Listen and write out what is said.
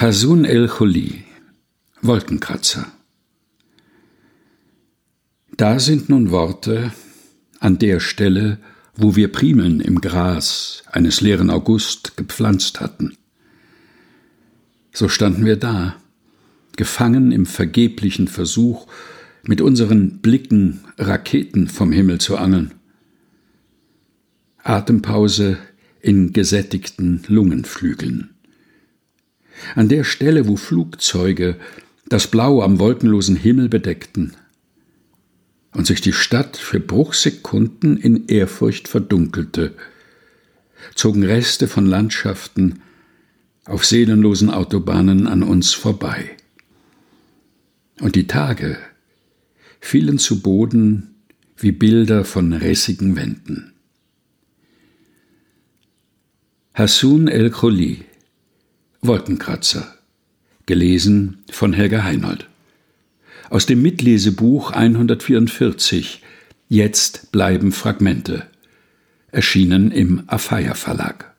Hasun el-Kholi Wolkenkratzer Da sind nun Worte an der Stelle, wo wir Primeln im Gras eines leeren August gepflanzt hatten. So standen wir da, gefangen im vergeblichen Versuch, mit unseren Blicken Raketen vom Himmel zu angeln. Atempause in gesättigten Lungenflügeln. An der Stelle, wo Flugzeuge das Blau am wolkenlosen Himmel bedeckten und sich die Stadt für Bruchsekunden in Ehrfurcht verdunkelte, zogen Reste von Landschaften auf seelenlosen Autobahnen an uns vorbei. Und die Tage fielen zu Boden wie Bilder von rissigen Wänden. Hassun el-Kholi Wolkenkratzer. Gelesen von Helga Heinold. Aus dem Mitlesebuch 144 Jetzt bleiben Fragmente. Erschienen im Afeier Verlag.